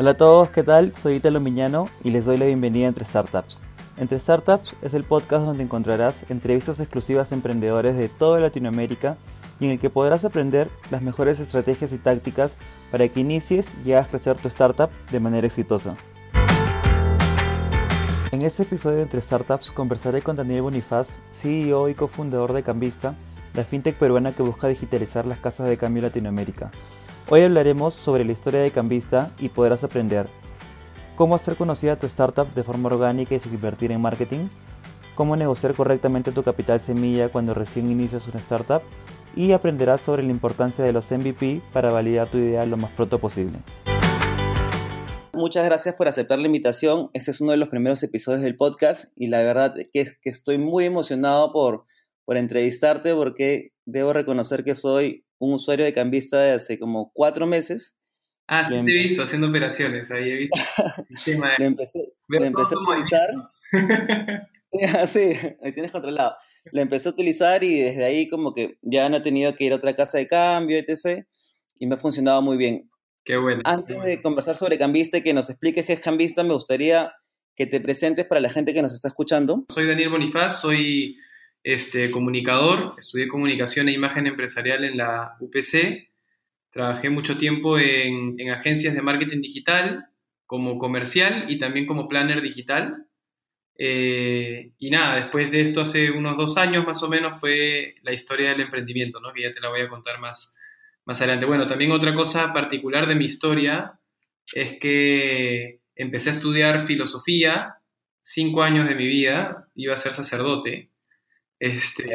Hola a todos, ¿qué tal? Soy Italo Miñano y les doy la bienvenida a Entre Startups. Entre Startups es el podcast donde encontrarás entrevistas exclusivas a emprendedores de toda Latinoamérica y en el que podrás aprender las mejores estrategias y tácticas para que inicies y hagas crecer tu startup de manera exitosa. En este episodio de Entre Startups conversaré con Daniel Bonifaz, CEO y cofundador de Cambista, la fintech peruana que busca digitalizar las casas de cambio Latinoamérica. Hoy hablaremos sobre la historia de Cambista y podrás aprender cómo hacer conocida tu startup de forma orgánica y sin invertir en marketing, cómo negociar correctamente tu capital semilla cuando recién inicias una startup y aprenderás sobre la importancia de los MVP para validar tu idea lo más pronto posible. Muchas gracias por aceptar la invitación. Este es uno de los primeros episodios del podcast y la verdad que, que estoy muy emocionado por, por entrevistarte porque debo reconocer que soy un usuario de Cambista de hace como cuatro meses. Ah, sí, te he visto haciendo operaciones. Ahí he visto le empecé, empecé a utilizar. Sí, ahí tienes controlado. Lo empecé a utilizar y desde ahí como que ya no he tenido que ir a otra casa de cambio, etc. Y me ha funcionado muy bien. Qué bueno. Antes de conversar sobre Cambista y que nos expliques qué es Cambista, me gustaría que te presentes para la gente que nos está escuchando. Soy Daniel Bonifaz, soy este, comunicador, estudié comunicación e imagen empresarial en la UPC, trabajé mucho tiempo en, agencias de marketing digital como comercial y también como planner digital. Eh, y nada, después de esto, hace unos dos años más o menos, fue la historia del emprendimiento, ¿no? que ya te la voy a contar más, más adelante. Bueno, también otra cosa particular de mi historia es que empecé a estudiar filosofía, cinco años de mi vida, iba a ser sacerdote, este,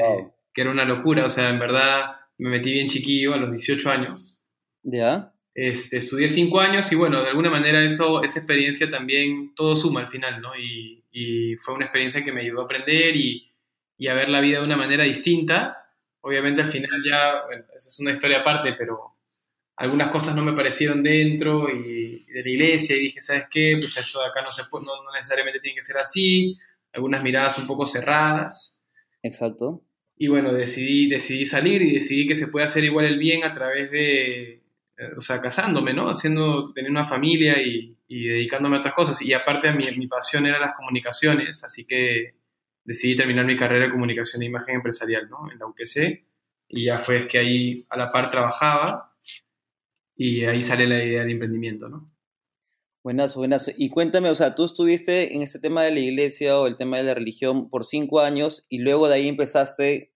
que era una locura, o sea, en verdad me metí bien chiquillo a los 18 años. ¿Ya? Este, estudié 5 años y bueno, de alguna manera eso, esa experiencia también, todo suma al final, ¿no? Y, y fue una experiencia que me ayudó a aprender y, y, a ver la vida de una manera distinta. Obviamente al final ya, bueno, esa es una historia aparte, pero algunas cosas no me parecieron dentro y, de la iglesia y dije, ¿sabes qué? Pues esto de acá no, se no, no necesariamente tiene que ser así, algunas miradas un poco cerradas. Exacto. Y bueno, decidí, decidí salir y decidí que se puede hacer igual el bien a través de, eh, o sea, casándome, ¿no? Haciendo, tener una familia y, y dedicándome a otras cosas. Y aparte mi, mi pasión era las comunicaciones, así que decidí terminar mi carrera de comunicación e imagen empresarial, ¿no? En la UPC. Y ya fue que ahí a la par trabajaba y ahí sale la idea de emprendimiento, ¿no? Buenazo, buenazo. Y cuéntame, o sea, tú estuviste en este tema de la iglesia o el tema de la religión por cinco años y luego de ahí empezaste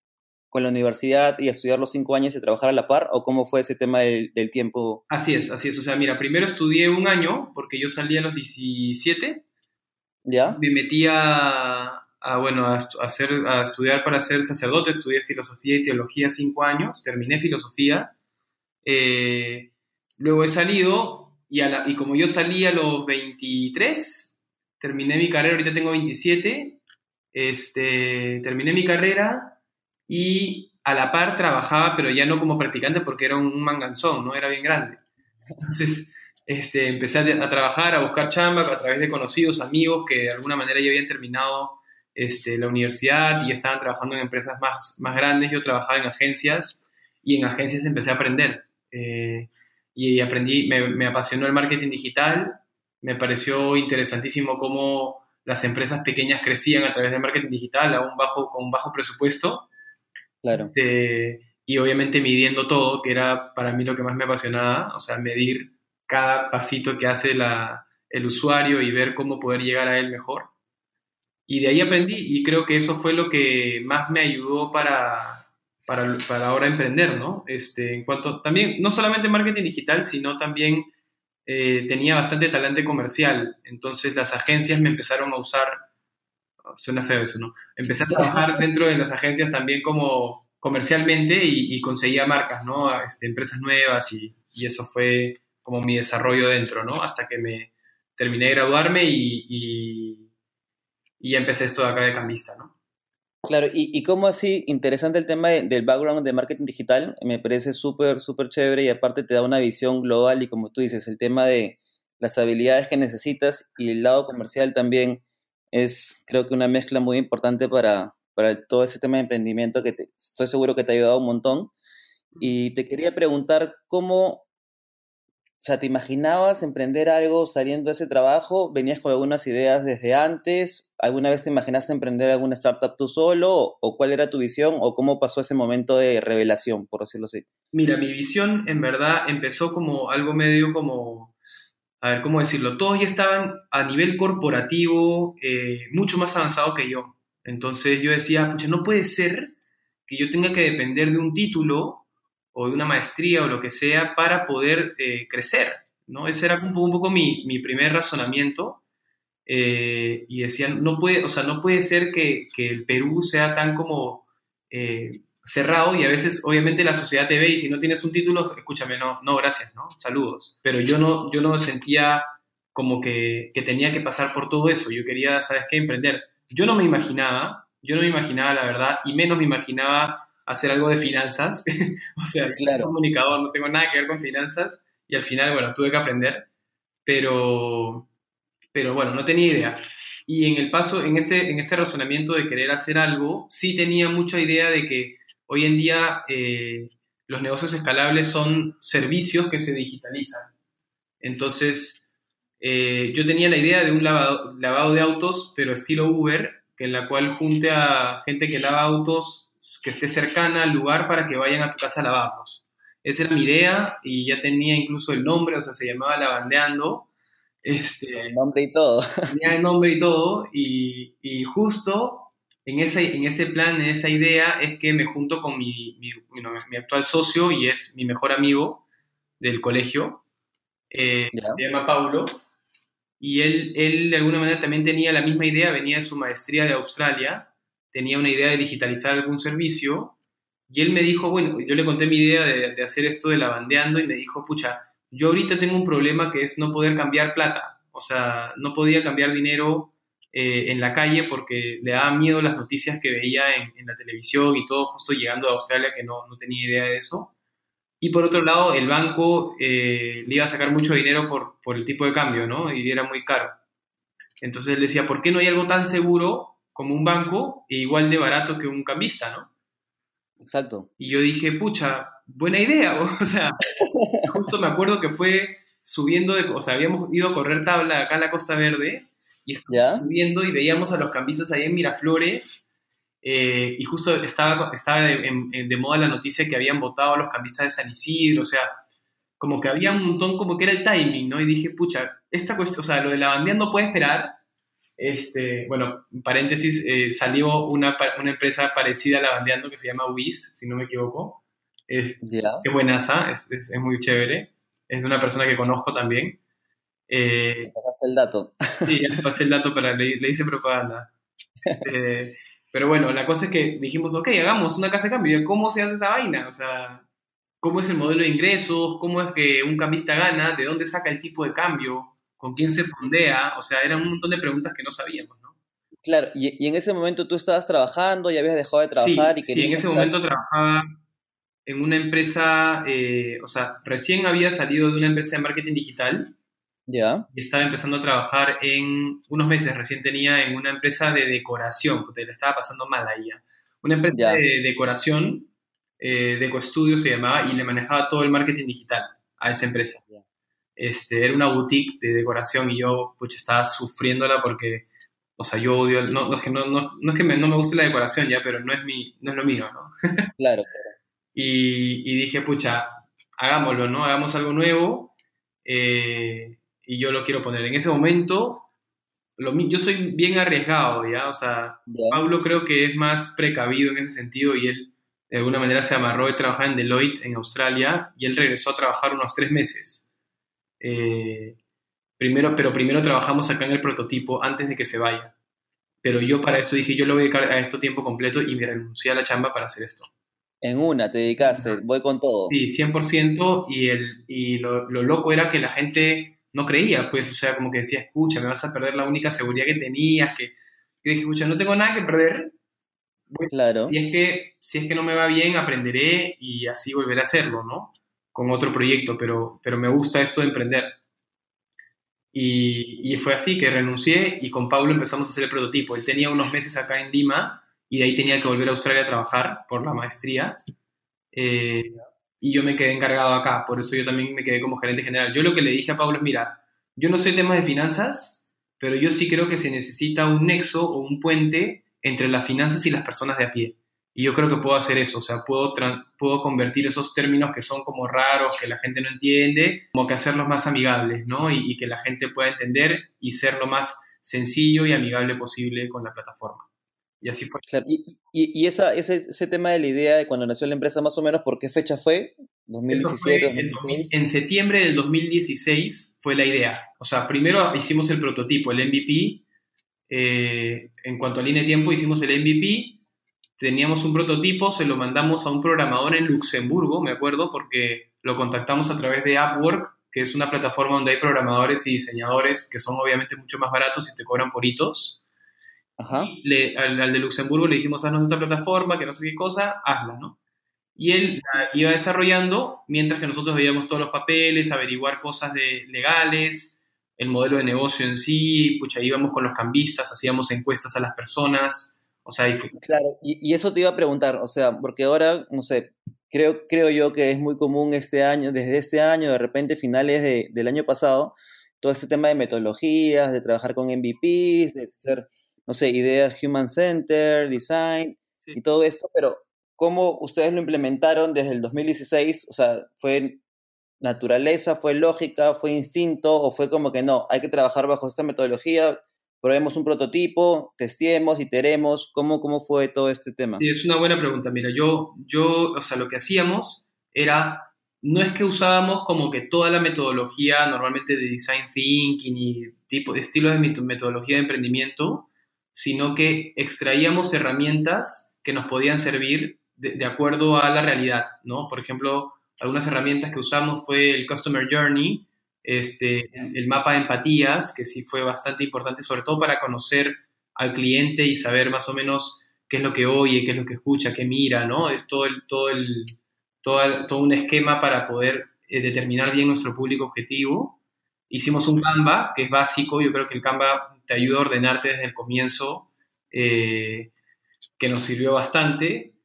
con la universidad y a estudiar los cinco años y trabajar a la par, o cómo fue ese tema del, tiempo? Así es, así es. O sea, mira, primero estudié un año porque yo salí a los 17. ¿Ya? Me metí a, bueno, a, hacer, a estudiar para ser sacerdote, estudié filosofía y teología cinco años, terminé filosofía. Eh, luego he salido, y, como yo salí a los 23, terminé mi carrera, ahorita tengo 27, este, terminé mi carrera y a la par trabajaba, pero ya no como practicante porque era un manganzón, ¿no? Era bien grande. Entonces, este, empecé a, trabajar, a buscar chamba a través de conocidos, amigos que de alguna manera ya habían terminado este, la universidad y estaban trabajando en empresas más, más grandes. Yo trabajaba en agencias y en agencias empecé a aprender. Eh, y aprendí, me, apasionó el marketing digital, me pareció interesantísimo cómo las empresas pequeñas crecían a través del marketing digital a un bajo, con un bajo presupuesto. Claro. Este, y obviamente midiendo todo, que era para mí lo que más me apasionaba, o sea, medir cada pasito que hace la, el usuario y ver cómo poder llegar a él mejor. Y de ahí aprendí y creo que eso fue lo que más me ayudó para, para, para ahora emprender, ¿no? Este, en cuanto también, no solamente marketing digital, sino también eh, tenía bastante talante comercial. Entonces las agencias me empezaron a usar, suena feo eso, ¿no? Empecé a trabajar dentro de las agencias también como comercialmente y, conseguía marcas, ¿no? Este, empresas nuevas y, y, eso fue como mi desarrollo dentro, ¿no? Hasta que me terminé de graduarme y, y, y empecé esto de acá de cambista, ¿no? Claro, y, y cómo así, interesante el tema del background de marketing digital, me parece súper, súper chévere y aparte te da una visión global y como tú dices, el tema de las habilidades que necesitas y el lado comercial también es creo que una mezcla muy importante para, para todo ese tema de emprendimiento que estoy seguro que te ha ayudado un montón. Y te quería preguntar cómo, O sea, ¿te imaginabas emprender algo saliendo de ese trabajo? ¿Venías con algunas ideas desde antes? ¿Alguna vez te imaginaste emprender alguna startup tú solo? ¿O cuál era tu visión? ¿O cómo pasó ese momento de revelación, por decirlo así? Mira, mi visión en verdad empezó como algo medio como, a ver, ¿cómo decirlo? Todos ya estaban a nivel corporativo eh, mucho más avanzado que yo. Entonces yo decía, pucha, no puede ser que yo tenga que depender de un título o de una maestría o lo que sea para poder eh, crecer, ¿no? Ese era un poco, un poco mi, mi, primer razonamiento eh, y decían, no puede, o sea, no puede ser que, que el Perú sea tan como eh, cerrado y a veces obviamente la sociedad te ve y si no tienes un título, escúchame, no, no, gracias, ¿no? Saludos. Pero yo no, yo no sentía como que, que tenía que pasar por todo eso, yo quería, ¿sabes qué? Emprender. Yo no me imaginaba, yo no me imaginaba la verdad y menos me imaginaba hacer algo de finanzas. o sea, claro. soy comunicador, no tengo nada que ver con finanzas y al final, bueno, tuve que aprender, pero, pero bueno, no tenía idea. Y en el paso, en este, en este razonamiento de querer hacer algo, sí tenía mucha idea de que hoy en día eh, los negocios escalables son servicios que se digitalizan. Entonces, eh, yo tenía la idea de un lavado, lavado de autos, pero estilo Uber, que en la cual junte a gente que lava autos que esté cercana al lugar para que vayan a tu casa a lavarlos. Esa era mi idea y ya tenía incluso el nombre, o sea, se llamaba Lavandeando. Este, el nombre y todo. Tenía el nombre y todo y, y justo en ese, en ese plan, en esa idea, es que me junto con mi, mi, mi actual socio y es mi mejor amigo del colegio, eh, se llama Paulo, y él, él de alguna manera también tenía la misma idea, venía de su maestría de Australia, tenía una idea de digitalizar algún servicio y él me dijo, bueno, yo le conté mi idea de, hacer esto de lavandeando y me dijo, pucha, yo ahorita tengo un problema que es no poder cambiar plata, o sea, no podía cambiar dinero eh, en la calle porque le daba miedo las noticias que veía en, la televisión y todo justo llegando a Australia que no, no, tenía idea de eso. Y por otro lado, el banco eh, le iba a sacar mucho dinero por, por el tipo de cambio, ¿no? Y era muy caro. Entonces él decía, ¿por qué no hay algo tan seguro como un banco e igual de barato que un cambista, ¿no? Exacto. Y yo dije, pucha, buena idea, o sea, justo me acuerdo que fue subiendo, de, o sea, habíamos ido a correr tabla acá en la Costa Verde y estábamos subiendo y veíamos a los cambistas ahí en Miraflores eh, y justo estaba, estaba de, moda la noticia que habían votado a los cambistas de San Isidro, o sea, como que había un montón, como que era el timing, ¿no? Y dije, pucha, esta cuestión, o sea, lo de la bandera no puede esperar, este, bueno, en paréntesis, eh, salió una, una, empresa parecida a la Bandeando que se llama Wiz, si no me equivoco. Es, Qué buenaza, es, es, es, muy chévere. Es de una persona que conozco también. Eh, pasaste el dato. Sí, ya pasé el dato, para, le, le hice propaganda. Este, pero bueno, la cosa es que dijimos, ok, hagamos una casa de cambio. ¿Cómo se hace esta vaina? O sea, ¿cómo es el modelo de ingresos? ¿Cómo es que un cambista gana? ¿De dónde saca el tipo de cambio? Con quién se fondea, o sea, eran un montón de preguntas que no sabíamos, ¿no? Claro, y, en ese momento tú estabas trabajando, ya habías dejado de trabajar sí, y Sí, en ese momento trabajaba en una empresa, eh, o sea, recién había salido de una empresa de marketing digital. Ya. Y estaba empezando a trabajar en, unos meses recién tenía en una empresa de decoración, porque le estaba pasando mal ahí. Una empresa de decoración, eh, Deco Studio se llamaba, y le manejaba todo el marketing digital a esa empresa. Este, era una boutique de decoración y yo pues, estaba sufriéndola porque, o sea, yo odio, no, es que, no, no, no es que me, no me guste la decoración ya, pero no es, mi, no es lo mío, ¿no? Claro, Y, y, dije, pucha, hagámoslo, ¿no? Hagamos algo nuevo eh, y yo lo quiero poner. En ese momento, lo, yo soy bien arriesgado, ¿ya? O sea, Pablo creo que es más precavido en ese sentido y él de alguna manera se amarró de trabajar en Deloitte en Australia y él regresó a trabajar unos tres meses. Eh, primero, pero primero trabajamos acá en el prototipo antes de que se vaya. Pero yo para eso dije, yo lo voy a dedicar a esto tiempo completo y me renuncié a la chamba para hacer esto. En una, te dedicaste, voy con todo. Sí, 100%, y, el, y lo, lo, loco era que la gente no creía, pues, o sea, como que decía, escucha, me vas a perder la única seguridad que tenías, que... Yo dije, escucha, no tengo nada que perder. claro. Si es, que, si es que no me va bien, aprenderé y así volveré a hacerlo, ¿no? Con otro proyecto, pero, pero me gusta esto de emprender. Y, y, fue así que renuncié y con Pablo empezamos a hacer el prototipo. Él tenía unos meses acá en Lima y de ahí tenía que volver a Australia a trabajar por la maestría. Eh, y yo me quedé encargado acá, por eso yo también me quedé como gerente general. Yo lo que le dije a Pablo es, mira, yo no sé temas de finanzas, pero yo sí creo que se necesita un nexo o un puente entre las finanzas y las personas de a pie. Y yo creo que puedo hacer eso, o sea, puedo, puedo convertir esos términos que son como raros, que la gente no entiende, como que hacerlos más amigables, ¿no? Y, y que la gente pueda entender y ser lo más sencillo y amigable posible con la plataforma. Y así fue. y, y, esa, ese, ese, tema de la idea de cuando nació la empresa, más o menos, ¿por qué fecha fue? ¿2017? 2016? En, septiembre del 2016 fue la idea. O sea, primero hicimos el prototipo, el MVP. Eh, en cuanto a línea de tiempo, hicimos el MVP teníamos un prototipo, se lo mandamos a un programador en Luxemburgo, me acuerdo, porque lo contactamos a través de Upwork, que es una plataforma donde hay programadores y diseñadores que son obviamente mucho más baratos y te cobran por hitos. Ajá. Le, al, de Luxemburgo le dijimos, haznos esta plataforma, que no sé qué cosa, hazla, ¿no? Y él la iba desarrollando mientras que nosotros veíamos todos los papeles, averiguar cosas de, legales, el modelo de negocio en sí, pucha, íbamos con los cambistas, hacíamos encuestas a las personas, o sea, Claro, y, eso te iba a preguntar, o sea, porque ahora, no sé, creo, creo yo que es muy común este año, desde este año, de repente finales de, del año pasado, todo este tema de metodologías, de trabajar con MVPs, de hacer, no sé, ideas Human Center, Design y todo esto, pero ¿cómo ustedes lo implementaron desde el 2016? O sea, ¿fue naturaleza, fue lógica, fue instinto o fue como que no, hay que trabajar bajo esta metodología, probemos un prototipo, testemos, iteremos, ¿cómo, cómo fue todo este tema? Sí, es una buena pregunta. Mira, yo, yo, o sea, lo que hacíamos era, no es que usábamos como que toda la metodología normalmente de design thinking y tipo, estilos de metodología de emprendimiento, sino que extraíamos herramientas que nos podían servir de, de acuerdo a la realidad, ¿no? Por ejemplo, algunas herramientas que usamos fue el Customer Journey, este, el mapa de empatías, que sí fue bastante importante, sobre todo para conocer al cliente y saber más o menos qué es lo que oye, qué es lo que escucha, qué mira, ¿no? Es todo, el, todo, todo, todo un esquema para poder eh, determinar bien nuestro público objetivo. Hicimos un Canva, que es básico, yo creo que el Canva te ayuda a ordenarte desde el comienzo, eh, que nos sirvió bastante.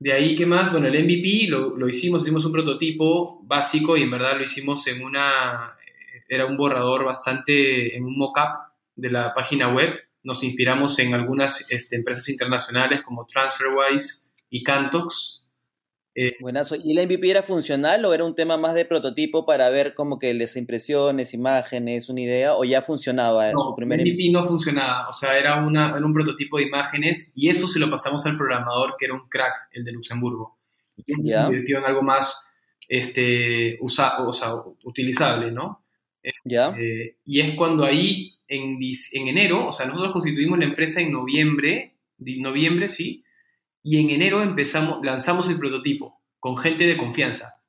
De ahí, ¿qué más? Bueno, el MVP lo, lo, hicimos, hicimos un prototipo básico y en verdad lo hicimos en una, era un borrador bastante, en un mock-up de la página web. Nos inspiramos en algunas este, empresas internacionales como TransferWise y Cantox, eh, Buenazo. ¿Y el MVP era funcional o era un tema más de prototipo para ver como que las impresiones, imágenes, una idea, o ya funcionaba en su primer MVP? MVP no funcionaba, o sea, era, una, un prototipo de imágenes y eso se lo pasamos al programador que era un crack, el de Luxemburgo. Y se convirtió en algo más este, usa, o sea, utilizable, ¿no? Este, y es cuando ahí, en, en enero, o sea, nosotros constituimos la empresa en noviembre, noviembre, sí, y en enero empezamos, lanzamos el prototipo con gente de confianza.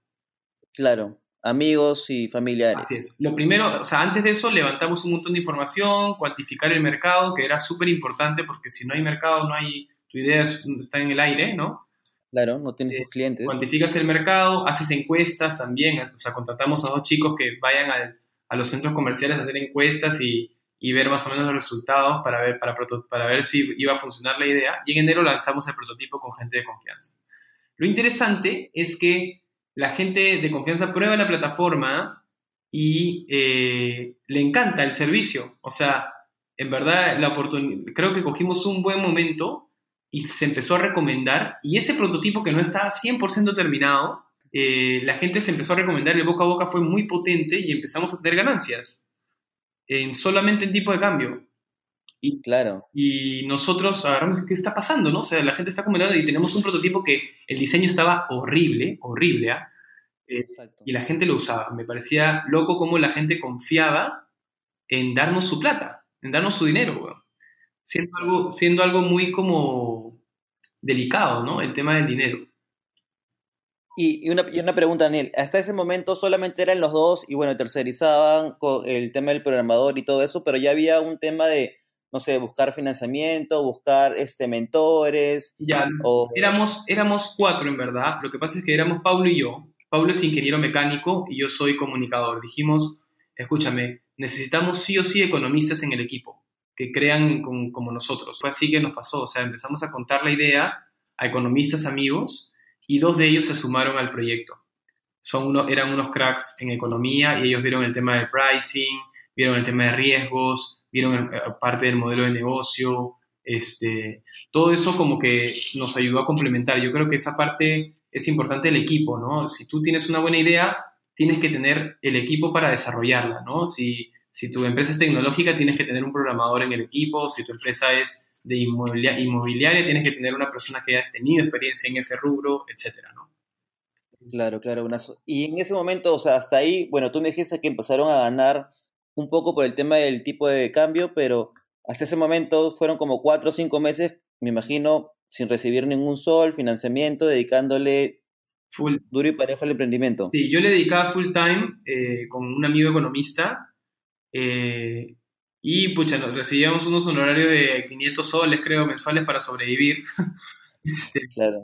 Claro, amigos y familiares. Así es. Lo primero, o sea, antes de eso levantamos un montón de información, cuantificar el mercado, que era súper importante porque si no hay mercado, no hay, tu idea está en el aire, ¿no? Claro, no tienes eh, clientes. Cuantificas el mercado, haces encuestas también, o sea, contratamos a dos chicos que vayan a, a los centros comerciales a hacer encuestas y, y ver más o menos los resultados para ver, para, para ver si iba a funcionar la idea. Y en enero lanzamos el prototipo con gente de confianza. Lo interesante es que la gente de confianza prueba la plataforma y eh, le encanta el servicio. O sea, en verdad, la creo que cogimos un buen momento y se empezó a recomendar. Y ese prototipo que no estaba 100% terminado, eh, la gente se empezó a recomendar, el boca a boca fue muy potente y empezamos a tener ganancias en solamente en tipo de cambio. Y, claro. Y nosotros agarramos qué está pasando, ¿no? O sea, la gente está comentando y tenemos un prototipo que el diseño estaba horrible, horrible, ¿ah? Eh, y la gente lo usaba. Me parecía loco cómo la gente confiaba en darnos su plata, en darnos su dinero, Siendo algo, siendo algo muy como delicado, ¿no? El tema del dinero. Y, una, y una pregunta, Daniel, hasta ese momento solamente eran los dos y bueno, tercerizaban el tema del programador y todo eso, pero ya había un tema de, no sé, buscar financiamiento, buscar este, mentores. Ya, éramos, éramos cuatro en verdad, lo que pasa es que éramos Pablo y yo. Pablo es ingeniero mecánico y yo soy comunicador. Dijimos, escúchame, necesitamos sí o sí economistas en el equipo, que crean como nosotros. Fue así que nos pasó, o sea, empezamos a contar la idea a economistas amigos y dos de ellos se sumaron al proyecto. son uno, eran unos cracks en economía y ellos vieron el tema del pricing, vieron el tema de riesgos, vieron eh, parte del modelo de negocio, este, todo eso como que nos ayudó a complementar. Yo creo que esa parte es importante del equipo, ¿no? Si tú tienes una buena idea, tienes que tener el equipo para desarrollarla, ¿no? Si, si tu empresa es tecnológica, tienes que tener un programador en el equipo, si tu empresa es de inmobiliaria, tienes que tener una persona que haya tenido experiencia en ese rubro, etcétera, ¿no? Claro, claro. Y en ese momento, o sea, hasta ahí, bueno, tú me dijiste que empezaron a ganar un poco por el tema del tipo de cambio, pero hasta ese momento fueron como cuatro o cinco meses, me imagino, sin recibir ningún sol, financiamiento, dedicándole full. duro y parejo al emprendimiento. Sí, yo le dedicaba full time eh, con un amigo economista eh, y pucha, nos recibíamos unos honorarios de 500 soles, creo, mensuales para sobrevivir. este, claro.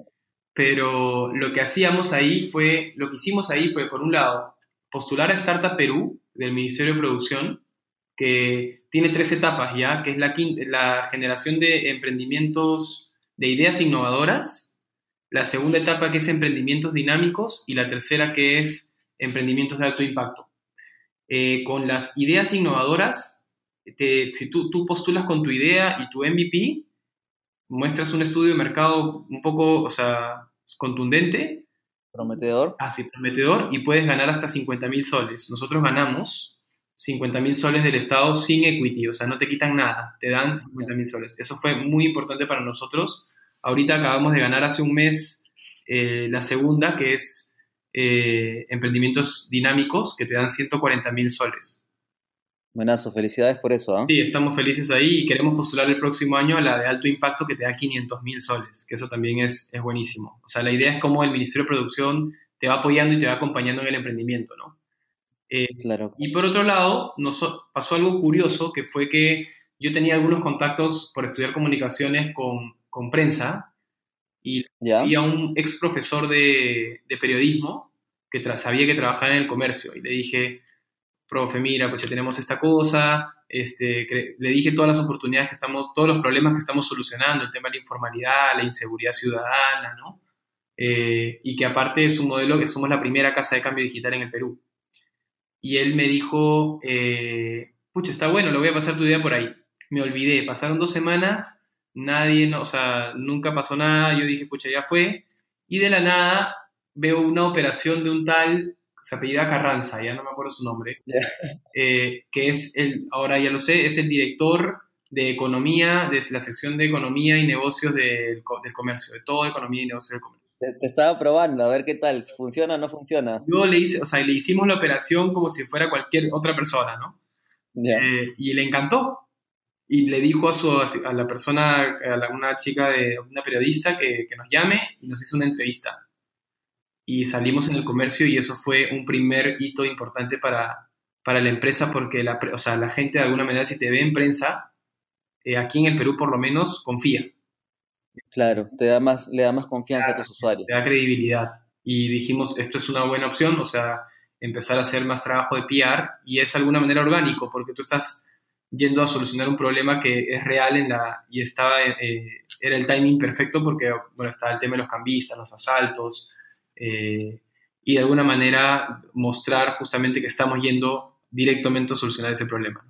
Pero lo que hacíamos ahí fue, lo que hicimos ahí fue, por un lado, postular a Startup Perú del Ministerio de Producción, que tiene tres etapas ya, que es la, la generación de emprendimientos de ideas innovadoras, la segunda etapa que es emprendimientos dinámicos y la tercera que es emprendimientos de alto impacto. Eh, con las ideas innovadoras si tú, tú postulas con tu idea y tu MVP, muestras un estudio de mercado un poco, o sea, contundente. Prometedor. Así, prometedor, y puedes ganar hasta 50 mil soles. Nosotros ganamos 50 mil soles del Estado sin equity, o sea, no te quitan nada, te dan 50 mil soles. Eso fue muy importante para nosotros. Ahorita acabamos de ganar hace un mes eh, la segunda, que es eh, emprendimientos dinámicos, que te dan 140 mil soles. Buenazo, felicidades por eso. ¿ah? Sí, estamos felices ahí y queremos postular el próximo año a la de alto impacto que te da 500 mil soles, que eso también es, es, buenísimo. O sea, la idea es cómo el Ministerio de Producción te va apoyando y te va acompañando en el emprendimiento, ¿no? Eh, claro. Y por otro lado, nos pasó algo curioso, que fue que yo tenía algunos contactos por estudiar comunicaciones con, con prensa y había un ex profesor de, de periodismo que sabía que trabajaba en el comercio y le dije, profe, mira, pues ya tenemos esta cosa, este, le dije todas las oportunidades que estamos, todos los problemas que estamos solucionando, el tema de la informalidad, la inseguridad ciudadana, ¿no? Eh, y que aparte es un modelo que somos la primera casa de cambio digital en el Perú. Y él me dijo, eh, pucha, está bueno, lo voy a pasar tu idea por ahí. Me olvidé, pasaron dos semanas, nadie, no, o sea, nunca pasó nada, yo dije, pucha, ya fue. Y de la nada veo una operación de un tal se apellida Carranza, ya no me acuerdo su nombre, eh, que es el, ahora ya lo sé, es el director de economía, de la sección de economía y negocios del, del comercio, de todo economía y negocios del comercio. Te, estaba probando, a ver qué tal, funciona o no funciona. Yo le hice, o sea, le hicimos la operación como si fuera cualquier otra persona, ¿no? Eh, y le encantó. Y le dijo a, su, a la persona, a una chica, de, una periodista, que, que nos llame y nos hizo una entrevista y salimos en el comercio y eso fue un primer hito importante para, para la empresa porque la, o sea, la gente de alguna manera si te ve en prensa, eh, aquí en el Perú por lo menos, confía. Claro, te da más, le da más confianza a tus usuarios. Te da credibilidad. Y dijimos, esto es una buena opción, o sea, empezar a hacer más trabajo de PR y es de alguna manera orgánico porque tú estás yendo a solucionar un problema que es real en la, y estaba, eh, era el timing perfecto porque, bueno, estaba el tema de los cambistas, los asaltos, eh, y de alguna manera mostrar justamente que estamos yendo directamente a solucionar ese problema.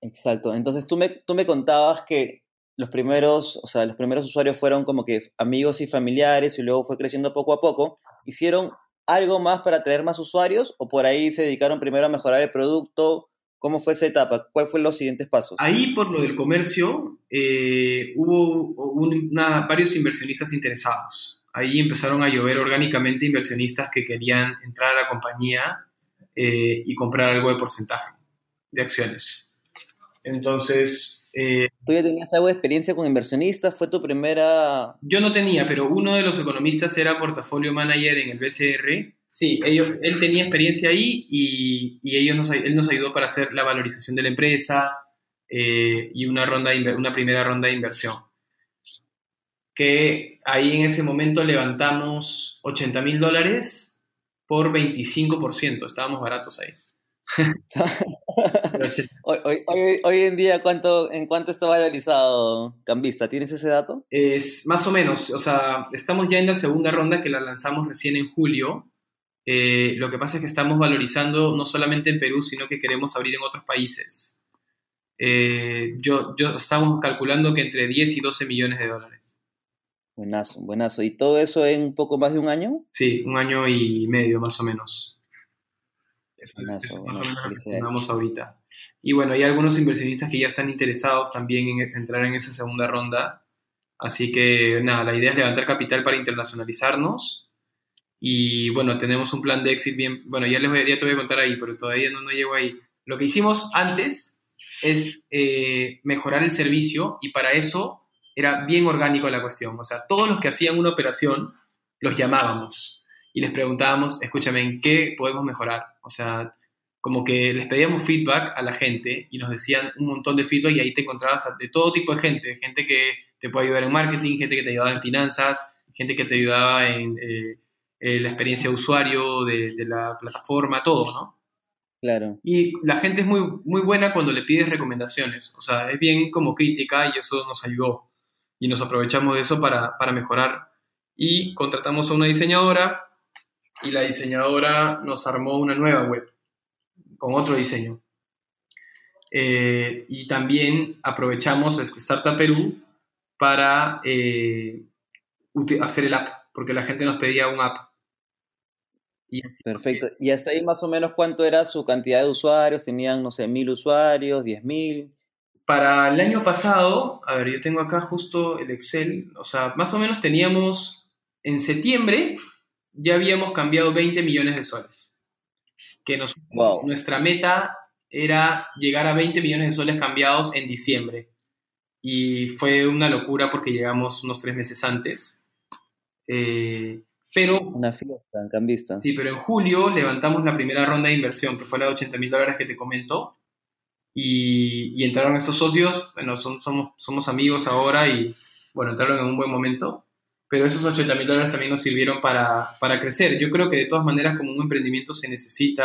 Exacto. Entonces tú me, tú me contabas que los primeros, o sea, los primeros usuarios fueron como que amigos y familiares y luego fue creciendo poco a poco. ¿Hicieron algo más para traer más usuarios o por ahí se dedicaron primero a mejorar el producto? ¿Cómo fue esa etapa? ¿Cuáles fueron los siguientes pasos? Ahí, por lo del comercio, eh, hubo varios inversionistas interesados ahí empezaron a llover orgánicamente inversionistas que querían entrar a la compañía eh, y comprar algo de porcentaje de acciones. Entonces... Eh, ¿Tú ya tenías algo de experiencia con inversionistas? ¿Fue tu primera...? Yo no tenía, pero uno de los economistas era portafolio manager en el BCR. Sí, ellos, él tenía experiencia ahí y, y ellos nos, él nos ayudó para hacer la valorización de la empresa eh, y una, ronda una primera ronda de inversión que ahí en ese momento levantamos 80 mil dólares por 25%, estábamos baratos ahí. hoy, en día, ¿cuánto, ¿en cuánto está valorizado Cambista? ¿Tienes ese dato? Es más o menos, o sea, estamos ya en la segunda ronda que la lanzamos recién en julio Eh, lo que pasa es que estamos valorizando no solamente en Perú, sino que queremos abrir en otros países. Eh, yo, yo estamos calculando que entre 10 y 12 millones de dólares. Buenazo, buenazo. ¿Y todo eso en un poco más de un año? Sí, un año y medio más o menos. Eso, buenazo, Vamos ahorita. Y bueno, hay algunos inversionistas que ya están interesados también en entrar en esa segunda ronda. Así que nada, la idea es levantar capital para internacionalizarnos. Y bueno, tenemos un plan de exit bien. Bueno, ya, les voy, ya te voy a contar ahí, pero todavía no, no llego ahí. Lo que hicimos antes es eh, mejorar el servicio y para eso era bien orgánico la cuestión. O sea, todos los que hacían una operación los llamábamos y les preguntábamos, escúchame, ¿en qué podemos mejorar? O sea, como que les pedíamos feedback a la gente y nos decían un montón de feedback y ahí te encontrabas de todo tipo de gente, gente que te puede ayudar en marketing, gente que te ayudaba en finanzas, gente que te ayudaba en eh, eh, la experiencia de usuario de, de la plataforma, todo, ¿no? Claro. Y la gente es muy, muy buena cuando le pides recomendaciones. O sea, es bien como crítica y eso nos ayudó. Y nos aprovechamos de eso para, para mejorar. Y contratamos a una diseñadora y la diseñadora nos armó una nueva web con otro diseño. Eh, y también aprovechamos Startup Perú para eh, hacer el app, porque la gente nos pedía un app. Perfecto. ¿Y hasta ahí más o menos cuánto era su cantidad de usuarios? ¿Tenían, no sé, mil usuarios, diez mil? Para el año pasado, a ver, yo tengo acá justo el Excel, o sea, más o menos teníamos, en septiembre ya habíamos cambiado 20 millones de soles. Que nos, nuestra meta era llegar a 20 millones de soles cambiados en diciembre. Y fue una locura porque llegamos unos tres meses antes. Eh, pero, Una fiesta en Cambista. Sí, pero en julio levantamos la primera ronda de inversión, que fue la de 80 mil dólares que te comento, y, entraron estos socios, bueno, somos, somos amigos ahora y, bueno, entraron en un buen momento, pero esos 80 mil dólares también nos sirvieron para, para crecer. Yo creo que de todas maneras, como un emprendimiento, se necesita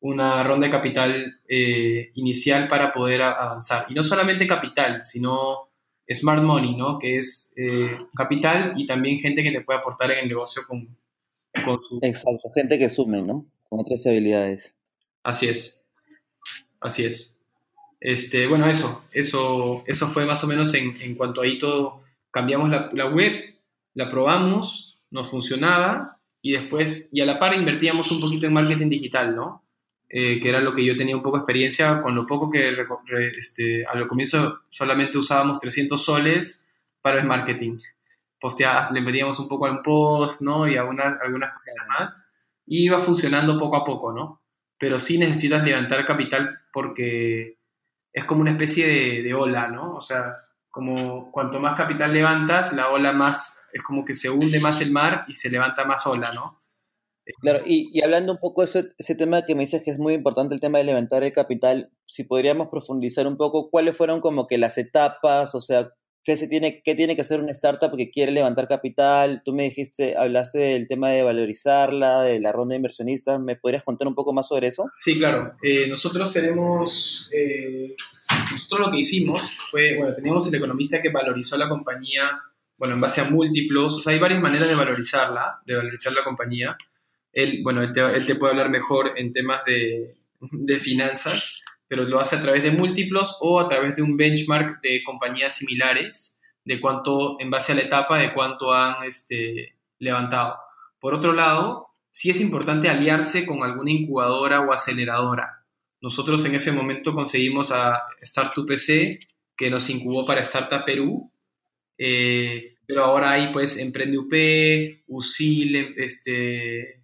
una ronda de capital eh, inicial para poder avanzar. Y no solamente capital, sino smart money, ¿no? Que es eh, capital y también gente que te puede aportar en el negocio con, con su... Exacto, gente que sume, ¿no? Con otras habilidades. Así es, así es. Este, bueno, eso, eso, eso fue más o menos en, en cuanto ahí todo, cambiamos la, la web, la probamos, nos funcionaba y después, y a la par invertíamos un poquito en marketing digital, ¿no? Eh, que era lo que yo tenía un poco de experiencia, con lo poco que este, a lo comienzo solamente usábamos 300 soles para el marketing. Posteadas, le pedíamos un poco al post, ¿no? Y algunas, algunas cosas más. Y iba funcionando poco a poco, ¿no? Pero sí necesitas levantar capital porque es como una especie de, de ola, ¿no? O sea, como cuanto más capital levantas, la ola más, es como que se hunde más el mar y se levanta más ola, ¿no? Claro, y, hablando un poco de ese, ese, tema que me dices que es muy importante, el tema de levantar el capital, si podríamos profundizar un poco, ¿cuáles fueron como que las etapas? O sea, ¿qué, se tiene, qué tiene que hacer una startup que quiere levantar capital? Tú me dijiste, hablaste del tema de valorizarla, de la ronda de inversionistas, ¿me podrías contar un poco más sobre eso? Sí, claro. Eh, nosotros tenemos, eh, nosotros lo que hicimos fue, bueno, teníamos el economista que valorizó la compañía, bueno, en base a múltiplos, o sea, hay varias maneras de valorizarla, de valorizar la compañía él, bueno, él te, puede hablar mejor en temas de, finanzas, pero lo hace a través de múltiplos o a través de un benchmark de compañías similares, de cuánto, en base a la etapa, de cuánto han este, levantado. Por otro lado, sí es importante aliarse con alguna incubadora o aceleradora. Nosotros en ese momento conseguimos a Startup PC, que nos incubó para Startup Perú, eh, pero ahora hay pues Emprende UP, USIL, este,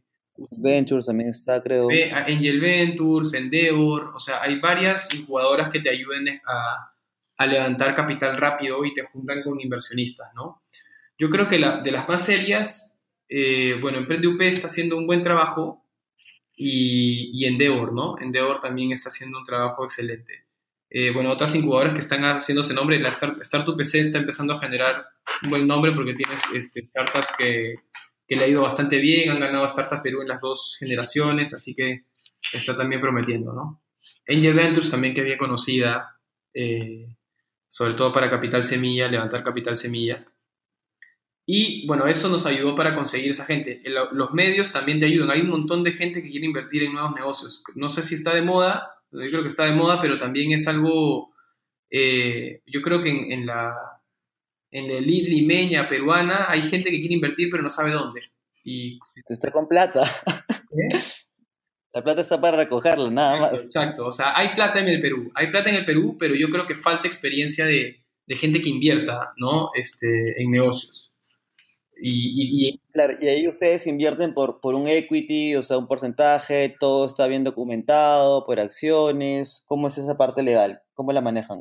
Ventures también está, creo. Angel Ventures, Endeavor, o sea, hay varias incubadoras que te ayuden a, a levantar capital rápido y te juntan con inversionistas, ¿no? Yo creo que la, de las más serias, eh, bueno, Emprende UP está haciendo un buen trabajo y, y, Endeavor, ¿no? Endeavor también está haciendo un trabajo excelente. Eh, bueno, otras incubadoras que están haciéndose nombre, la Startup PC está empezando a generar un buen nombre porque tienes este, startups que que le ha ido bastante bien, han ganado Startup Perú en las dos generaciones, así que está también prometiendo, ¿no? Angel Ventures también que había conocida, eh, sobre todo para Capital Semilla, levantar Capital Semilla. Y bueno, eso nos ayudó para conseguir esa gente. Los medios también te ayudan. Hay un montón de gente que quiere invertir en nuevos negocios. No sé si está de moda, yo creo que está de moda, pero también es algo, eh, yo creo que en, la en la elite limeña peruana hay gente que quiere invertir pero no sabe dónde. Y, está con plata. ¿Eh? La plata está para recogerla, nada más. Exacto, o sea, hay plata en el Perú, hay plata en el Perú, pero yo creo que falta experiencia de, de gente que invierta, ¿no? Este, en negocios. Y, claro, y ahí ustedes invierten por, por un equity, o sea, un porcentaje, todo está bien documentado, por acciones. ¿Cómo es esa parte legal? ¿Cómo la manejan?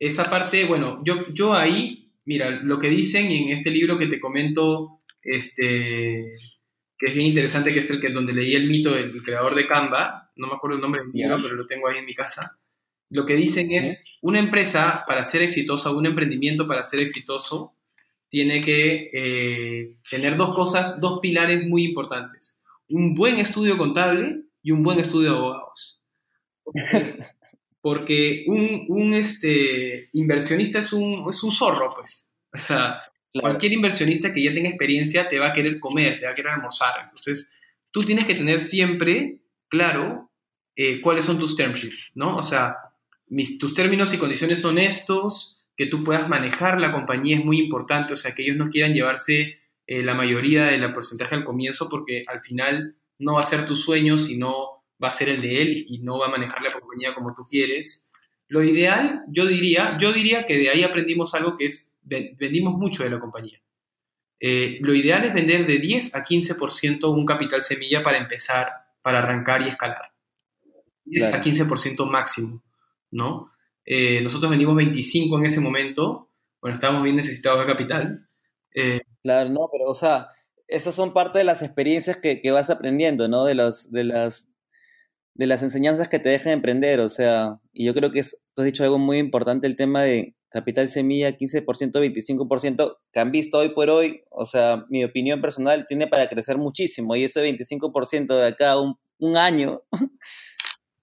Esa parte, bueno, yo, yo ahí, mira, lo que dicen en este libro que te comento, este, que es bien interesante, que es el que donde leí el mito del creador de Canva, no me acuerdo el nombre del libro, pero lo tengo ahí en mi casa. Lo que dicen es, una empresa para ser exitosa, un emprendimiento para ser exitoso, tiene que eh, tener dos cosas, dos pilares muy importantes. Un buen estudio contable y un buen estudio de abogados. Porque, un, este, inversionista es un, es un zorro, pues. O sea, cualquier inversionista que ya tenga experiencia te va a querer comer, te va a querer almorzar. Entonces, tú tienes que tener siempre claro eh, cuáles son tus term sheets, ¿no? O sea, mis, tus términos y condiciones son estos, que tú puedas manejar la compañía es muy importante, o sea, que ellos no quieran llevarse eh, la mayoría del porcentaje al comienzo porque al final no va a ser tu sueño, sino va a ser el de él y no va a manejar la compañía como tú quieres. Lo ideal, yo diría, yo diría que de ahí aprendimos algo que es, vendimos mucho de la compañía. Eh, lo ideal es vender de 10 a 15% un capital semilla para empezar, para arrancar y escalar. 10 a 15% máximo, ¿no? Eh, nosotros vendimos 25 en ese momento, bueno, estábamos bien necesitados de capital. Eh, claro, no, pero o sea, esas son parte de las experiencias que, vas aprendiendo, ¿no? De, los, de, las, de las enseñanzas que te dejan emprender, o sea, y yo creo que es, tú has dicho algo muy importante, el tema de capital semilla, 15%, 25%, que han visto hoy por hoy, o sea, mi opinión personal tiene para crecer muchísimo, y ese 25% de acá un, un año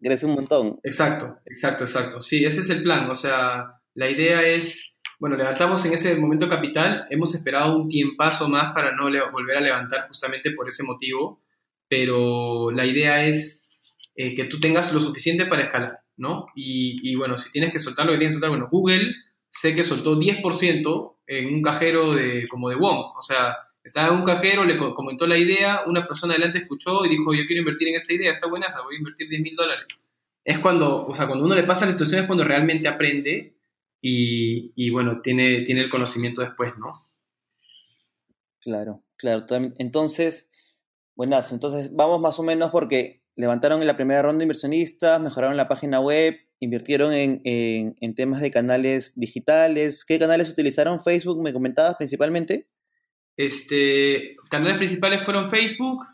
crece un montón. Exacto, exacto, exacto. Sí, ese es el plan. O sea, la idea es, bueno, levantamos en ese momento capital, hemos esperado un tiempazo más para no volver a levantar justamente por ese motivo, pero la idea es eh, que tú tengas lo suficiente para escalar, ¿no? Y, bueno, si tienes que soltar lo que tienes que soltar, bueno, Google sé que soltó 10% en un cajero de, como de WOM, o sea, estaba en un cajero, le comentó la idea, una persona adelante escuchó y dijo, yo quiero invertir en esta idea, está buena, voy a invertir 10 mil dólares. Es cuando, o sea, cuando uno le pasa la situación es cuando realmente aprende y, y bueno, tiene, tiene el conocimiento después, ¿no? Claro, claro. Entonces, buenas, entonces vamos más o menos porque levantaron en la primera ronda inversionistas, mejoraron la página web, invirtieron en, en, en temas de canales digitales. ¿Qué canales utilizaron? Facebook, me comentabas principalmente. Este, canales principales fueron Facebook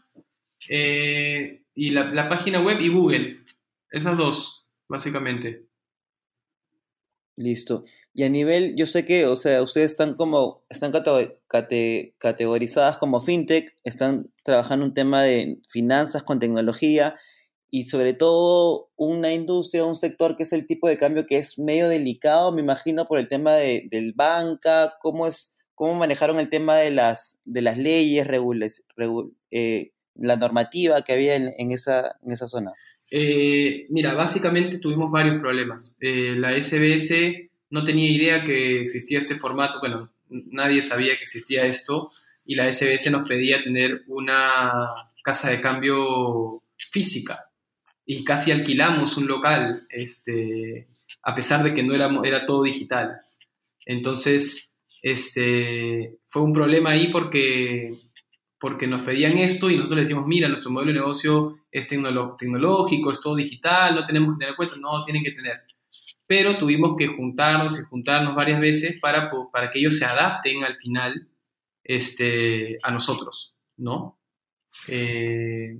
eh, y la, página web y Google. Esas dos, básicamente. Listo. Y a nivel, yo sé que, o sea, ustedes están como, están categorizadas como fintech, están trabajando un tema de finanzas con tecnología y sobre todo una industria, un sector que es el tipo de cambio que es medio delicado, me imagino, por el tema de, del banca, cómo es cómo manejaron el tema de las, de las leyes, regules, eh, la normativa que había en, esa, en esa zona. Eh, mira, básicamente tuvimos varios problemas. Eh, la SBS no tenía idea que existía este formato, bueno, nadie sabía que existía esto, y la SBS nos pedía tener una casa de cambio física, y casi alquilamos un local, este, a pesar de que no era, era todo digital. Entonces, este, fue un problema ahí porque, porque nos pedían esto y nosotros le decíamos, mira, nuestro modelo de negocio es tecnológico, es todo digital, no tenemos que tener cuenta, no, tienen que tener. Pero tuvimos que juntarnos y juntarnos varias veces para, para que ellos se adapten al final este, a nosotros, ¿no? Eh,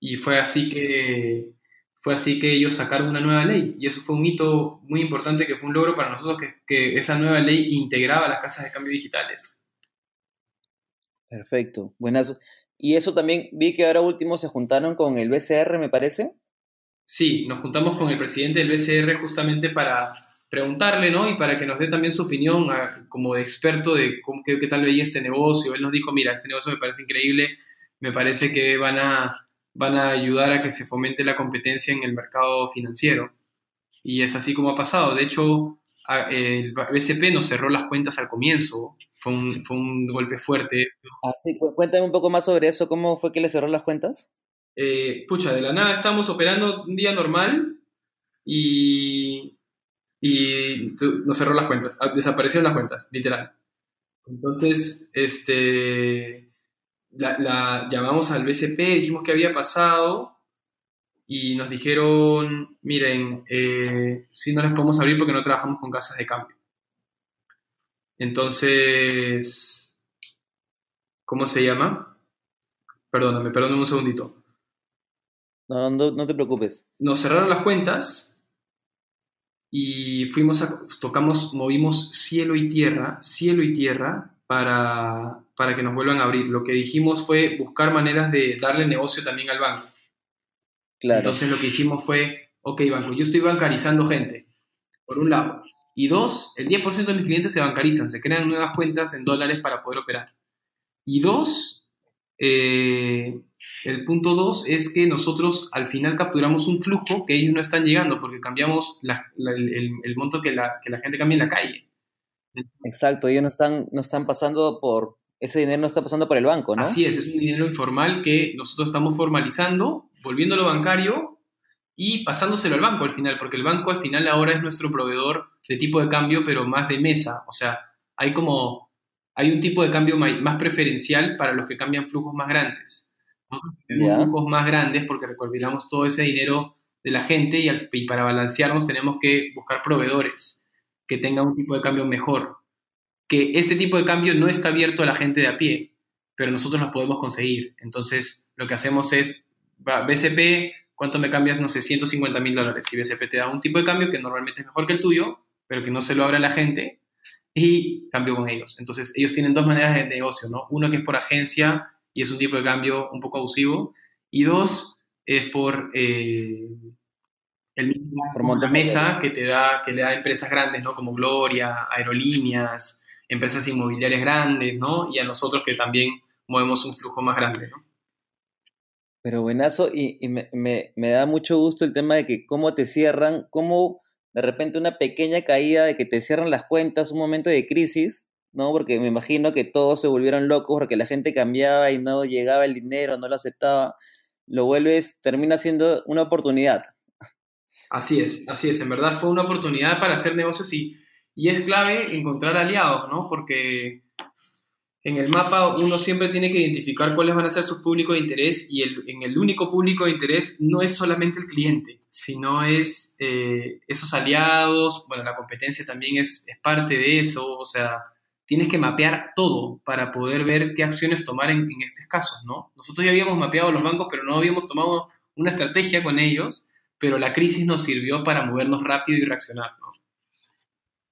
y fue así que fue así que ellos sacaron una nueva ley y eso fue un hito muy importante que fue un logro para nosotros que, esa nueva ley integraba las casas de cambio digitales. Perfecto, buenazo. Y eso también vi que ahora último se juntaron con el BCR, me parece. Sí, nos juntamos con el presidente del BCR justamente para, preguntarle, ¿no? Y para que nos dé también su opinión como de experto de cómo, qué, qué, tal veía este negocio. Él nos dijo, mira, este negocio me parece increíble, me parece que van a, van a ayudar a que se fomente la competencia en el mercado financiero. Y es así como ha pasado. De hecho, el BCP nos cerró las cuentas al comienzo. Fue un, fue un golpe fuerte. Ah. Cuéntame un poco más sobre eso. ¿Cómo fue que le cerró las cuentas? Eh, pucha, de la nada estamos operando un día normal y, y nos cerró las cuentas. Ah, desaparecieron las cuentas, literal. Entonces, este, la, llamamos al BCP, dijimos qué había pasado y nos dijeron, miren, eh, si no les podemos abrir porque no trabajamos con casas de cambio. Entonces, ¿cómo se llama? Perdóname, perdóname un segundito. No, no, no te preocupes. Nos cerraron las cuentas y fuimos a, tocamos, movimos cielo y tierra, cielo y tierra para, para que nos vuelvan a abrir. Lo que dijimos fue buscar maneras de darle negocio también al banco. Entonces lo que hicimos fue, ok, banco, yo estoy bancarizando gente, por un lado. Y dos, el 10% de mis clientes se bancarizan, se crean nuevas cuentas en dólares para poder operar. Y dos, eh, el punto dos es que nosotros al final capturamos un flujo que ellos no están llegando porque cambiamos el, monto que la, que la, gente cambia en la calle. Exacto, ellos no están, no están pasando por, ese dinero no está pasando por el banco, ¿no? Así es, es un dinero informal que nosotros estamos formalizando volviéndolo bancario y pasándoselo al banco al final, porque el banco al final ahora es nuestro proveedor de tipo de cambio, pero más de mesa. O sea, hay como, hay un tipo de cambio más preferencial para los que cambian flujos más grandes. Tenemos flujos más grandes porque recordamos todo ese dinero de la gente y, y para balancearnos tenemos que buscar proveedores que tengan un tipo de cambio mejor. Que ese tipo de cambio no está abierto a la gente de a pie, pero nosotros lo podemos conseguir. Entonces, lo que hacemos es BCP, ¿cuánto me cambias? No sé, 150 mil dólares. Y BCP te da un tipo de cambio que normalmente es mejor que el tuyo, pero que no se lo abre a la gente, y cambio con ellos. Entonces, ellos tienen dos maneras de negocio, ¿no? Uno que es por agencia y es un tipo de cambio un poco abusivo, y dos es por eh, el mismo por mesa que te da, que le da a empresas grandes, ¿no? Como Gloria, aerolíneas, empresas inmobiliarias grandes, ¿no? Y a nosotros que también movemos un flujo más grande, ¿no? Pero buenazo, y, me, me, da mucho gusto el tema de que cómo te cierran, cómo de repente una pequeña caída de que te cierran las cuentas, un momento de crisis, ¿no? Porque me imagino que todos se volvieron locos porque la gente cambiaba y no llegaba el dinero, no lo aceptaba. Lo vuelves, termina siendo una oportunidad. Así es, así es. En verdad fue una oportunidad para hacer negocios y, y es clave encontrar aliados, ¿no? Porque en el mapa uno siempre tiene que identificar cuáles van a ser sus públicos de interés y el, en el único público de interés no es solamente el cliente, sino es eh, esos aliados, bueno, la competencia también es, es, parte de eso, o sea, tienes que mapear todo para poder ver qué acciones tomar en, en estos casos, ¿no? Nosotros ya habíamos mapeado los bancos, pero no habíamos tomado una estrategia con ellos, pero la crisis nos sirvió para movernos rápido y reaccionar, ¿no?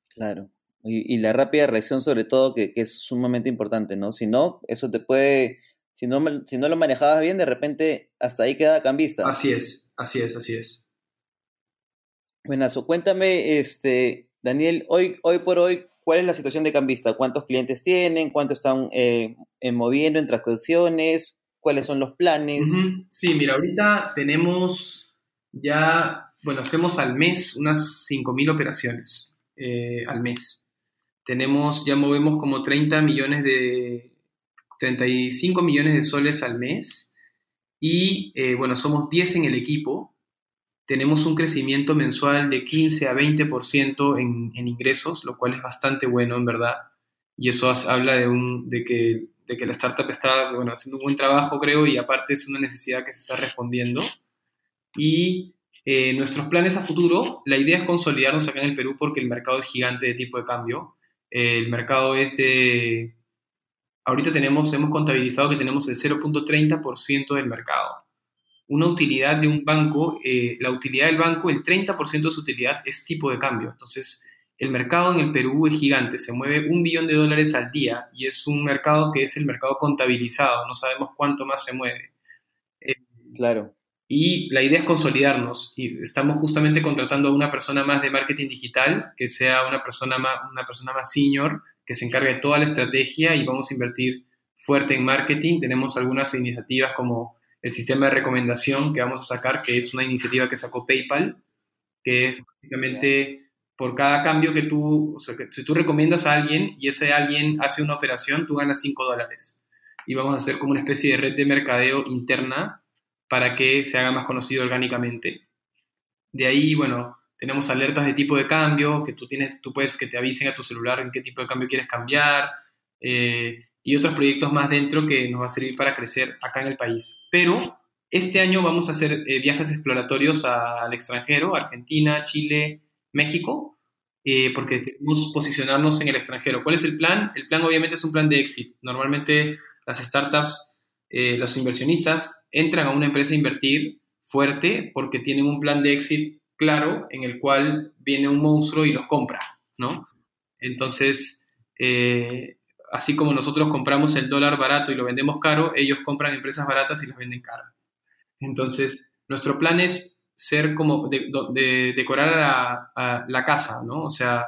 Claro. Y, la rápida reacción sobre todo, que, es sumamente importante, ¿no? Si no, eso te puede, si no, si no lo manejabas bien, de repente hasta ahí queda cambista. Así es, así es, así es. Buenazo, cuéntame, este, Daniel, hoy, hoy por hoy, ¿cuál es la situación de cambista? ¿Cuántos clientes tienen? ¿Cuánto están eh, moviendo en transacciones? ¿Cuáles son los planes? Sí, mira, ahorita tenemos ya, bueno, hacemos al mes unas 5.000 operaciones eh, al mes tenemos, ya movemos como 30 millones de, 35 millones de soles al mes y eh, bueno, somos 10 en el equipo. Tenemos un crecimiento mensual de 15 a 20% en, en ingresos, lo cual es bastante bueno en verdad. Y eso habla de, un, de, que, de que la startup está bueno, haciendo un buen trabajo, creo, y aparte es una necesidad que se está respondiendo. Y eh, nuestros planes a futuro, la idea es consolidarnos acá en el Perú porque el mercado es gigante de tipo de cambio el mercado es de, ahorita tenemos, hemos contabilizado que tenemos el 0.30% del mercado. Una utilidad de un banco, eh, la utilidad del banco, el 30% de su utilidad es tipo de cambio. Entonces, el mercado en el Perú es gigante, se mueve un billón de dólares al día y es un mercado que es el mercado contabilizado, no sabemos cuánto más se mueve. Eh, claro. Y la idea es consolidarnos y estamos justamente contratando a una persona más de marketing digital, que sea una persona más, una persona más senior, que se encargue de toda la estrategia y vamos a invertir fuerte en marketing. Tenemos algunas iniciativas como el sistema de recomendación que vamos a sacar, que es una iniciativa que sacó PayPal, que es básicamente por cada cambio que tú, o sea, que tú recomiendas a alguien y ese alguien hace una operación, tú ganas 5 dólares. Y vamos a hacer como una especie de red de mercadeo interna para que se haga más conocido orgánicamente. De ahí, bueno, tenemos alertas de tipo de cambio, que tú, tienes, tú puedes que te avisen a tu celular en qué tipo de cambio quieres cambiar, eh, y otros proyectos más dentro que nos va a servir para crecer acá en el país. Pero este año vamos a hacer eh, viajes exploratorios al extranjero, Argentina, Chile, México, eh, porque queremos posicionarnos en el extranjero. ¿Cuál es el plan? El plan obviamente es un plan de éxito. Normalmente las startups, eh, los inversionistas entran a una empresa a invertir fuerte porque tienen un plan de éxito claro en el cual viene un monstruo y los compra, ¿no? Entonces, así como nosotros compramos el dólar barato y lo vendemos caro, ellos compran empresas baratas y las venden caro. Entonces, nuestro plan es ser como de, decorar la casa, ¿no? O sea,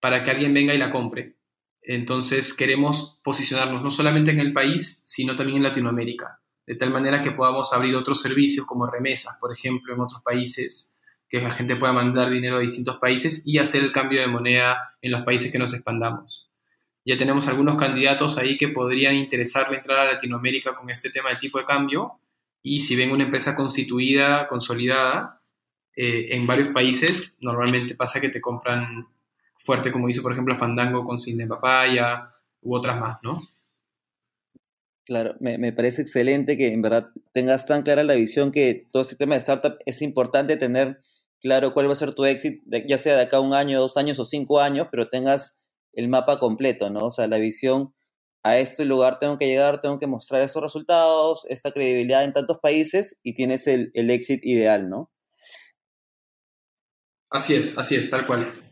para que alguien venga y la compre. Entonces, queremos posicionarnos no solamente en el país, sino también en Latinoamérica, de tal manera que podamos abrir otros servicios como remesas, por ejemplo, en otros países, que la gente pueda mandar dinero a distintos países y hacer el cambio de moneda en los países que nos expandamos. Ya tenemos algunos candidatos ahí que podrían interesarle entrar a Latinoamérica con este tema de tipo de cambio. Y si ven una empresa constituida, consolidada, eh, en varios países, normalmente pasa que te compran fuerte, como hizo por ejemplo Fandango con Cine Papaya u otras más, ¿no? Claro, me, me, parece excelente que en verdad tengas tan clara la visión que todo este tema de startup es importante tener claro cuál va a ser tu éxito, ya sea de acá un año, dos años o cinco años, pero tengas el mapa completo, ¿no? O sea, la visión, a este lugar tengo que llegar, tengo que mostrar estos resultados, esta credibilidad en tantos países y tienes el, el éxito ideal, ¿no? Así es, así es, tal cual.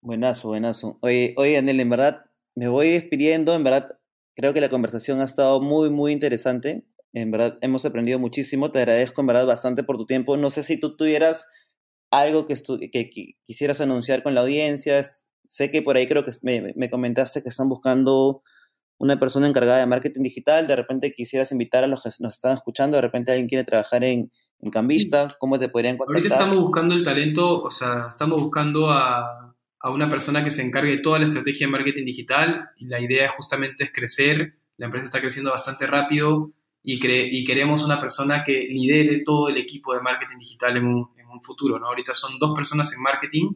Buenazo, buenazo. Oye, oye, Daniel, en verdad me voy despidiendo, en verdad creo que la conversación ha estado muy, muy interesante. En verdad hemos aprendido muchísimo, te agradezco en verdad bastante por tu tiempo. No sé si tú tuvieras algo que, que quisieras anunciar con la audiencia, sé que por ahí creo que me, comentaste que están buscando una persona encargada de marketing digital, de repente quisieras invitar a los que nos están escuchando, de repente alguien quiere trabajar en, en Cambista, ¿cómo te podrían contactar? Ahorita estamos buscando el talento, o sea, estamos buscando a, a una persona que se encargue de toda la estrategia de marketing digital y la idea justamente es crecer, la empresa está creciendo bastante rápido y, y queremos una persona que lidere todo el equipo de marketing digital en un, en un futuro, ¿no? Ahorita son dos personas en marketing,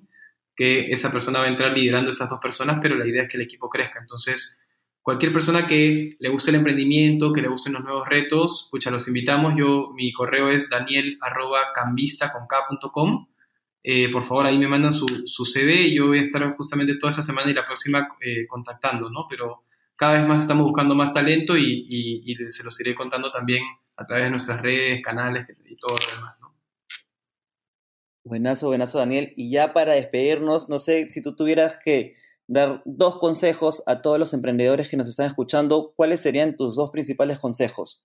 que esa persona va a entrar liderando esas dos personas, pero la idea es que el equipo crezca. Entonces, cualquier persona que le guste el emprendimiento, que le gusten los nuevos retos, escucha, los invitamos. Yo, mi correo es daniel.cambista.com. Eh, por favor, ahí me mandan su, su, CV y yo voy a estar justamente toda esa semana y la próxima eh, contactando, ¿no? Pero cada vez más estamos buscando más talento y, y, y se los iré contando también a través de nuestras redes, canales y todo lo demás, ¿no? Buenazo, buenazo, Daniel. Y ya para despedirnos, no sé si tú tuvieras que dar dos consejos a todos los emprendedores que nos están escuchando, ¿cuáles serían tus dos principales consejos?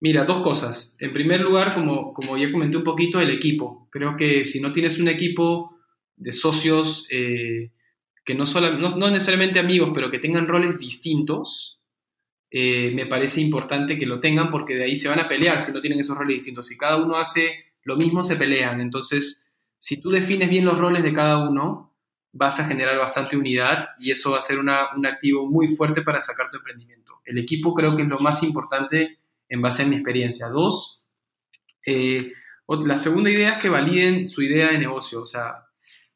Mira, dos cosas. En primer lugar, como, como ya comenté un poquito, el equipo. Creo que si no tienes un equipo de socios eh, que no, solo, no, necesariamente amigos, pero que tengan roles distintos, eh, me parece importante que lo tengan porque de ahí se van a pelear si no tienen esos roles distintos. Si cada uno hace lo mismo, se pelean. Entonces, si tú defines bien los roles de cada uno, vas a generar bastante unidad y eso va a ser un activo muy fuerte para sacar tu emprendimiento. El equipo creo que es lo más importante en base a mi experiencia. Dos, eh, la segunda idea es que validen su idea de negocio. O sea,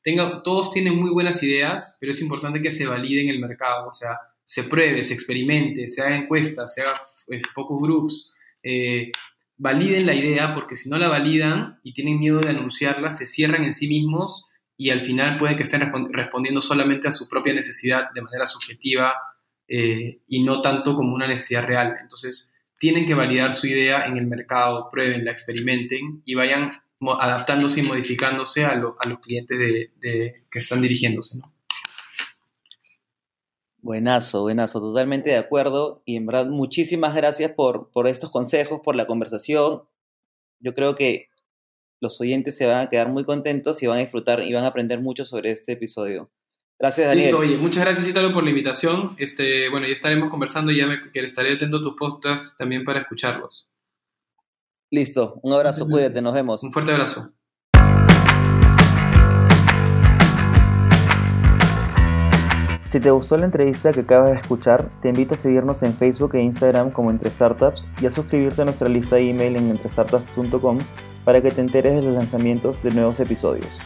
tenga, todos tienen muy buenas ideas, pero es importante que se valide en el mercado. O sea, se pruebe, se experimente, se haga encuestas, se haga pues, focus groups. Eh, validen la idea, porque si no la validan y tienen miedo de anunciarla, se cierran en sí mismos y al final pueden que estén respondiendo solamente a su propia necesidad de manera subjetiva eh, y no tanto como una necesidad real. Entonces, tienen que validar su idea en el mercado, prueben, la experimenten y vayan adaptándose y modificándose a, los clientes de, que están dirigiéndose. Buenazo, buenazo, totalmente de acuerdo. Y en verdad, muchísimas gracias por, por estos consejos, por la conversación. yo creo que los oyentes se van a quedar muy contentos y van a disfrutar y van a aprender mucho sobre este episodio. Gracias, Daniel. Listo, oye, muchas gracias, Ítalo, por la invitación. Este, bueno, ya estaremos conversando y ya me, que estaré atento a tus podcasts también para escucharlos. Listo, un abrazo, cuídate, nos vemos. Un fuerte abrazo. Si te gustó la entrevista que acabas de escuchar, te invito a seguirnos en Facebook e Instagram como Entre Startups y a suscribirte a nuestra lista de email en entrestartups.com para que te enteres de los lanzamientos de nuevos episodios.